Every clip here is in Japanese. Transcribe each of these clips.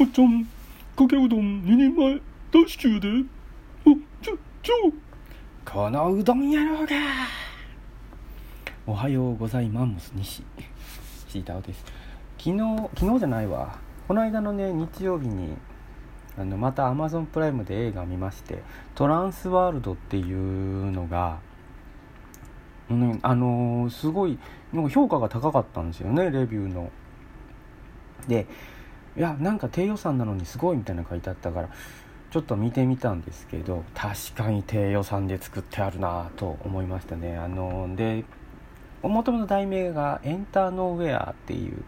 おっちゃんかけうどん2人前出し中で。あちょちょ。このうどん野郎が。おはようございます西。シータオです。昨日昨日じゃないわ。この間のね日曜日にあのまたアマゾンプライムで映画を見まして「トランスワールド」っていうのが、うん、あのー、すごいなんか評価が高かったんですよねレビューの。でいやなんか低予算なのにすごいみたいな書いてあったからちょっと見てみたんですけど確かに低予算で作ってあるなと思いましたね。あのでもともと題名が「エンターノーウェア」っていう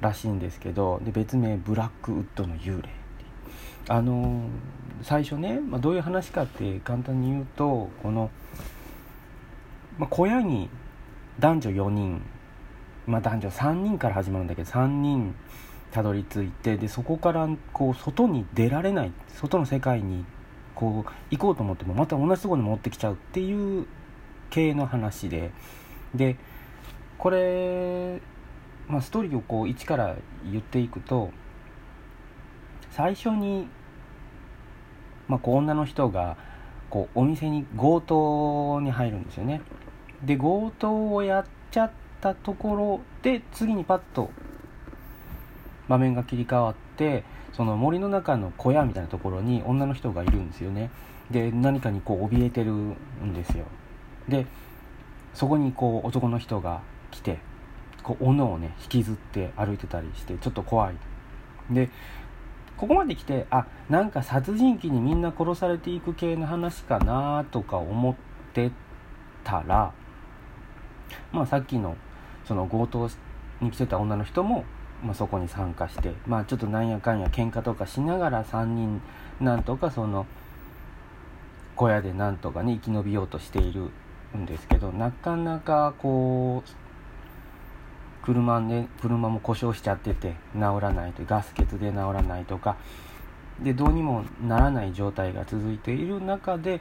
らしいんですけどで別名「ブラックウッドの幽霊」あの最初ね、まあ、どういう話かって簡単に言うとこの、まあ、小屋に男女4人、まあ、男女3人から始まるんだけど3人たどり着いてでそこからこう外に出られない外の世界にこう行こうと思ってもまた同じところに持ってきちゃうっていう系の話で。でこれ、まあ、ストーリーをこう一から言っていくと最初に、まあ、こう女の人がこうお店に強盗に入るんですよね。で強盗をやっちゃったところで次にパッと場面が切り替わってその森の中の小屋みたいなところに女の人がいるんですよね。で何かにこう怯えてるんですよ。でそこにこう男の人が来てこう斧をね引きずって歩いてたりしてちょっと怖い。でここまで来てあなんか殺人鬼にみんな殺されていく系の話かなとか思ってたらまあさっきのその強盗に来てた女の人もまあ、そこに参加して、まあ、ちょっとなんやかんや喧嘩とかしながら3人なんとかその小屋でなんとかね生き延びようとしているんですけどなかなかこう車ね車も故障しちゃってて治らないとガス欠で治らないとかでどうにもならない状態が続いている中で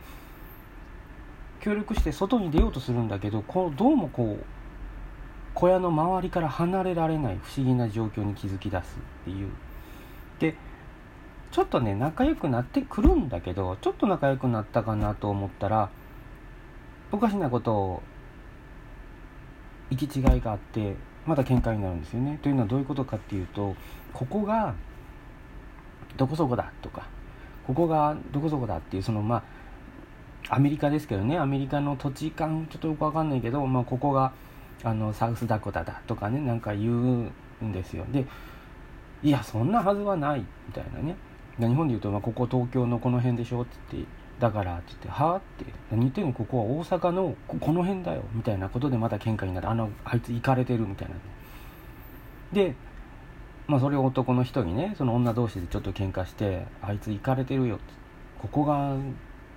協力して外に出ようとするんだけどこうどうもこう小屋の周りから離れられない不思議な状況に気づき出すっていうでちょっとね仲良くなってくるんだけどちょっと仲良くなったかなと思ったらおかしなことを行き違いがあってまた喧嘩になるんですよね。というのはどういうことかっていうとここがどこそこだとかここがどこそこだっていうそのまあアメリカですけどねアメリカの土地勘ちょっとよくわかんないけど、まあ、ここがあのサウスダコタだとかねなんか言うんですよ。でいやそんなはずはないみたいなね。日本で言うと、まあ、ここ東京のこの辺でしょって言ってだからって言って「はあ?」って「何言ってんの？ここは大阪のこの辺だよ」みたいなことでまた喧嘩になるあのあいつ行かれてるみたいなでまあそれを男の人にねその女同士でちょっと喧嘩して「あいつ行かれてるよ」って「ここが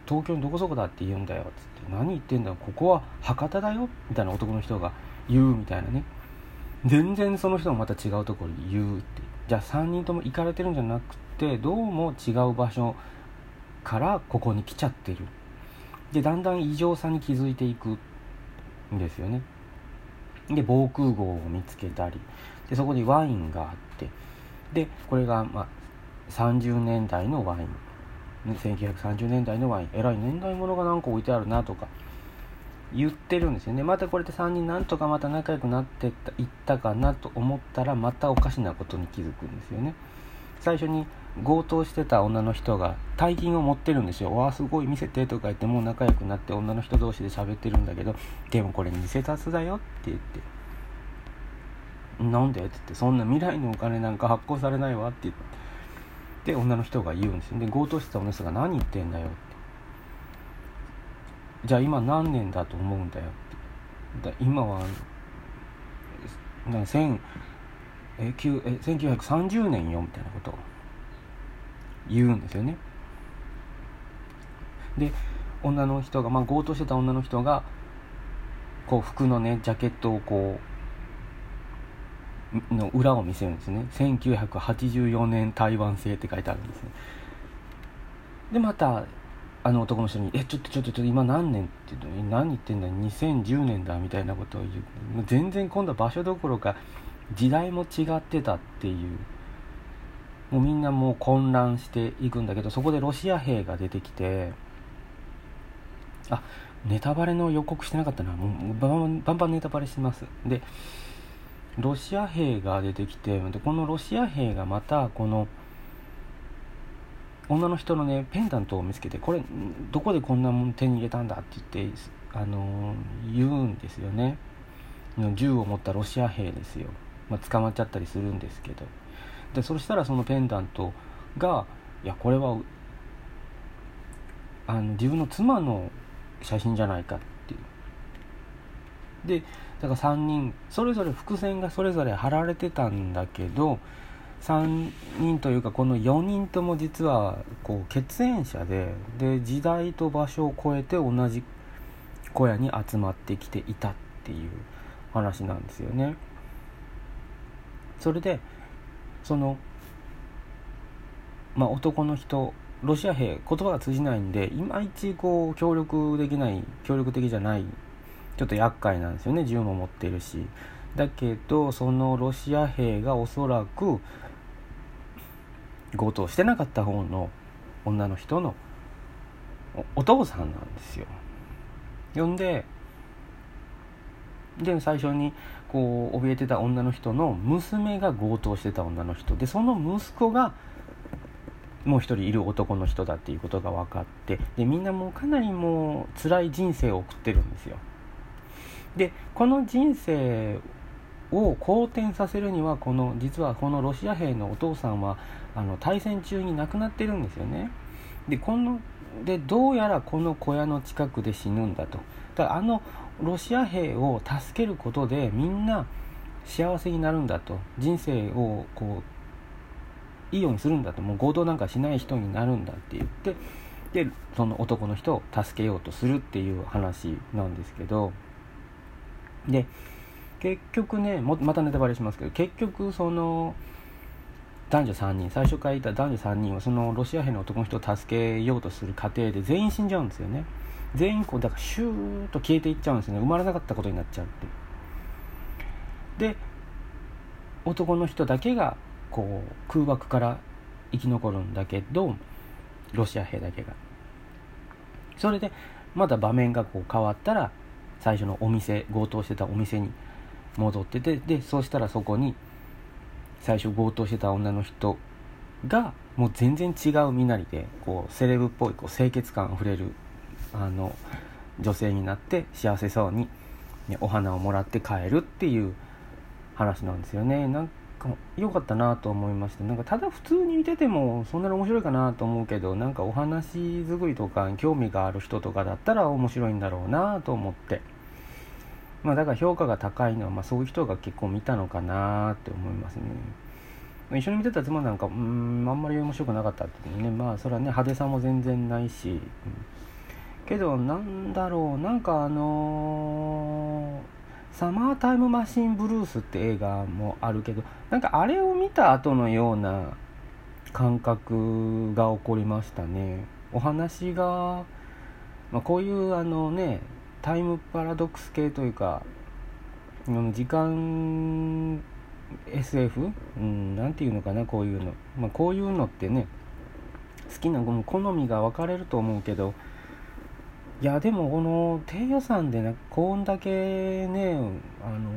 東京のどこそこだって言うんだよ」っつって「何言ってんだここは博多だよ」みたいな男の人が言うみたいなね。全然その人もまた違うところに言うって。じゃあ3人とも行かれてるんじゃなくてどうも違う場所からここに来ちゃってる。でだんだん異常さに気づいていくんですよね。で防空壕を見つけたり。でそこにワインがあって。でこれが、まあ、30年代のワイン。1930年代のワイン。えらい年代物が何か置いてあるなとか。言ってるんですよね。またこれで3人なんとかまた仲良くなっていったかなと思ったらまたおかしなことに気づくんですよね。最初に強盗してた女の人が大金を持ってるんですよ「わあすごい見せて」とか言ってもう仲良くなって女の人同士で喋ってるんだけど「でもこれ偽札だよ」って言って「なんで?」って言って「そんな未来のお金なんか発行されないわ」って言って。女の人が言うんですよ。で強盗してた女の人が「何言ってんだよ」ってじゃあ今何年だと思うんだよ。ってだ今はな千え9え1930年よみたいなこと。を言うんですよね。で女の人がまあ強盗してた女の人がこう服のねジャケットをこうの裏を見せるんですね。1984年台湾製って書いてあるんですね。でまたあの男の人に「えちょっとちょっとちょっと今何年?」って言うと「何言ってんだ2010年だ」みたいなことを言う。全然今度は場所どころか時代も違ってたっていう。もうみんなもう混乱していくんだけどそこでロシア兵が出てきてあネタバレの予告してなかったな。もうバンバンバンネタバレしてます。でロシア兵が出てきてでこのロシア兵がまたこの女の人のねペンダントを見つけてこれどこでこんなもん手に入れたんだって言ってあの言うんですよね。銃を持ったロシア兵ですよ、まあ、捕まっちゃったりするんですけど。でそしたらそのペンダントがいやこれはあの自分の妻の写真じゃないかっていう。でだから3人それぞれ伏線がそれぞれ貼られてたんだけど3人というかこの4人とも実はこう血縁者でで時代と場所を超えて同じ小屋に集まってきていたっていう話なんですよね。それでそのまあ男の人ロシア兵言葉が通じないんでいまいちこう協力できない協力的じゃないちょっと厄介なんですよね銃も持ってるしだけどそのロシア兵がおそらく強盗してなかった方の女の人のお父さんなんですよ。呼んでで最初にこう怯えてた女の人の娘が強盗してた女の人。でその息子がもう一人いる男の人だっていうことが分かってでみんなもうかなりもう辛い人生を送ってるんですよ。でこの人生を好転させるにはこの実はこのロシア兵のお父さんはあの対戦中に亡くなってるんですよね。でこのでどうやらこの小屋の近くで死ぬんだと。だあのロシア兵を助けることでみんな幸せになるんだと。人生をこういいようにするんだと。もう強盗なんかしない人になるんだって言ってでその男の人を助けようとするっていう話なんですけど。で結局ねもまたネタバレしますけど結局その男女3人最初からいた男女3人はそのロシア兵の男の人を助けようとする過程で全員死んじゃうんですよね。全員こうだからシューッと消えていっちゃうんですよね。生まれなかったことになっちゃうって。で男の人だけがこう空爆から生き残るんだけどロシア兵だけが。それでまた場面がこう変わったら最初のお店強盗してたお店に戻っててでそうしたらそこに最初強盗してた女の人がもう全然違う身なりでこうセレブっぽいこう清潔感あふれるあの女性になって幸せそうに、ね、お花をもらって帰るっていう話なんですよね。なんか良かったなと思いましたなんかただ普通に見ててもそんなに面白いかなと思うけどなんかお話作りとか興味がある人とかだったら面白いんだろうなと思って。まあだから評価が高いのは、まあ、そういう人が結構見たのかなって思いますね。一緒に見てた妻なんかうんあんまり面白くなかったってね。まあそれはね派手さも全然ないし、うんけどなんだろう。なんかあのー、サマータイムマシンブルースって映画もあるけどなんかあれを見た後のような感覚が起こりましたね。お話が、まあ、こういうあのねタイムパラドックス系というか時間 SF? うん、なていうのかなこういうの、まあ、こういうのってね好きなも好みが分かれると思うけどいやでもこの低予算でねこんだけねあの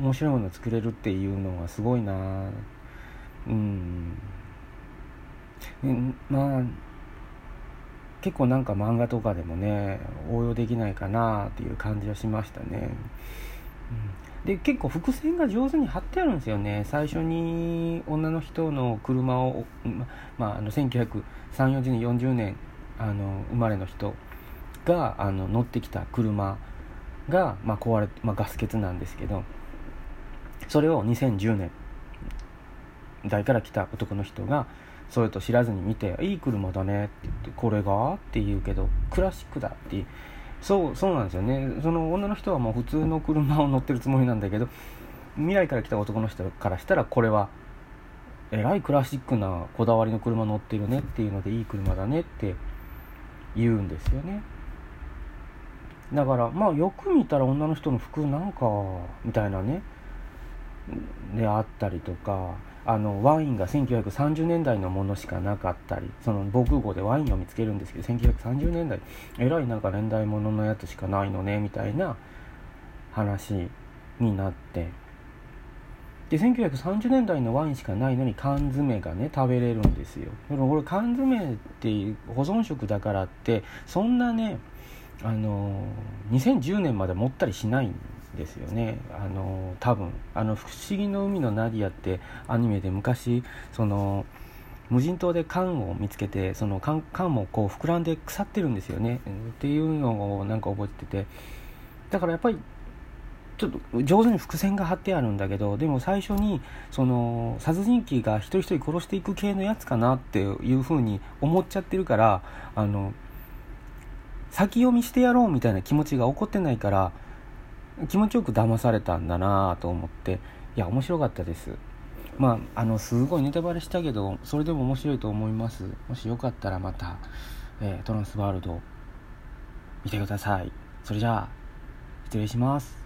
面白いもの作れるっていうのはすごいな。うん。まあ結構なんか漫画とかでもね応用できないかなっていう感じはしましたね、うん、で結構伏線が上手に貼ってあるんですよね。最初に女の人の車をま、まあ、の1930年40年あの生まれの人があの乗ってきた車が、まあ、壊れまあ、ガス欠なんですけどそれを2010年代から来た男の人がそれと知らずに見て「いい車だね」って言って「これが?」って言うけど「クラシックだ」ってそうそうなんですよね。その女の人はもう普通の車を乗ってるつもりなんだけど未来から来た男の人からしたらこれはえらいクラシックなこだわりの車乗ってるねっていうのでいい車だねって言うんですよね。だからまあよく見たら女の人の服なんかみたいなねであったりとかあのワインが1930年代のものしかなかったりその防空壕でワインを見つけるんですけど1930年代えらいなんか年代物ののやつしかないのねみたいな話になって。で1930年代のワインしかないのに缶詰がね食べれるんですよ。でもこれ缶詰って保存食だからってそんなねあの2010年まで持ったりしないんですよね。あの多分あの「不思議の海のナディア」ってアニメで昔その無人島で缶を見つけてその缶缶もこう膨らんで腐ってるんですよね。っていうのをなんか覚えてて。だからやっぱりちょっと上手に伏線が張ってあるんだけどでも最初にその殺人鬼が一人一人殺していく系のやつかなっていうふうに思っちゃってるからあの先読みしてやろうみたいな気持ちが起こってないから気持ちよく騙されたんだなと思っていや面白かったです。まああのすごいネタバレしたけどそれでも面白いと思います。もしよかったらまた、えー、トランスワールド見てください。それじゃあ失礼します。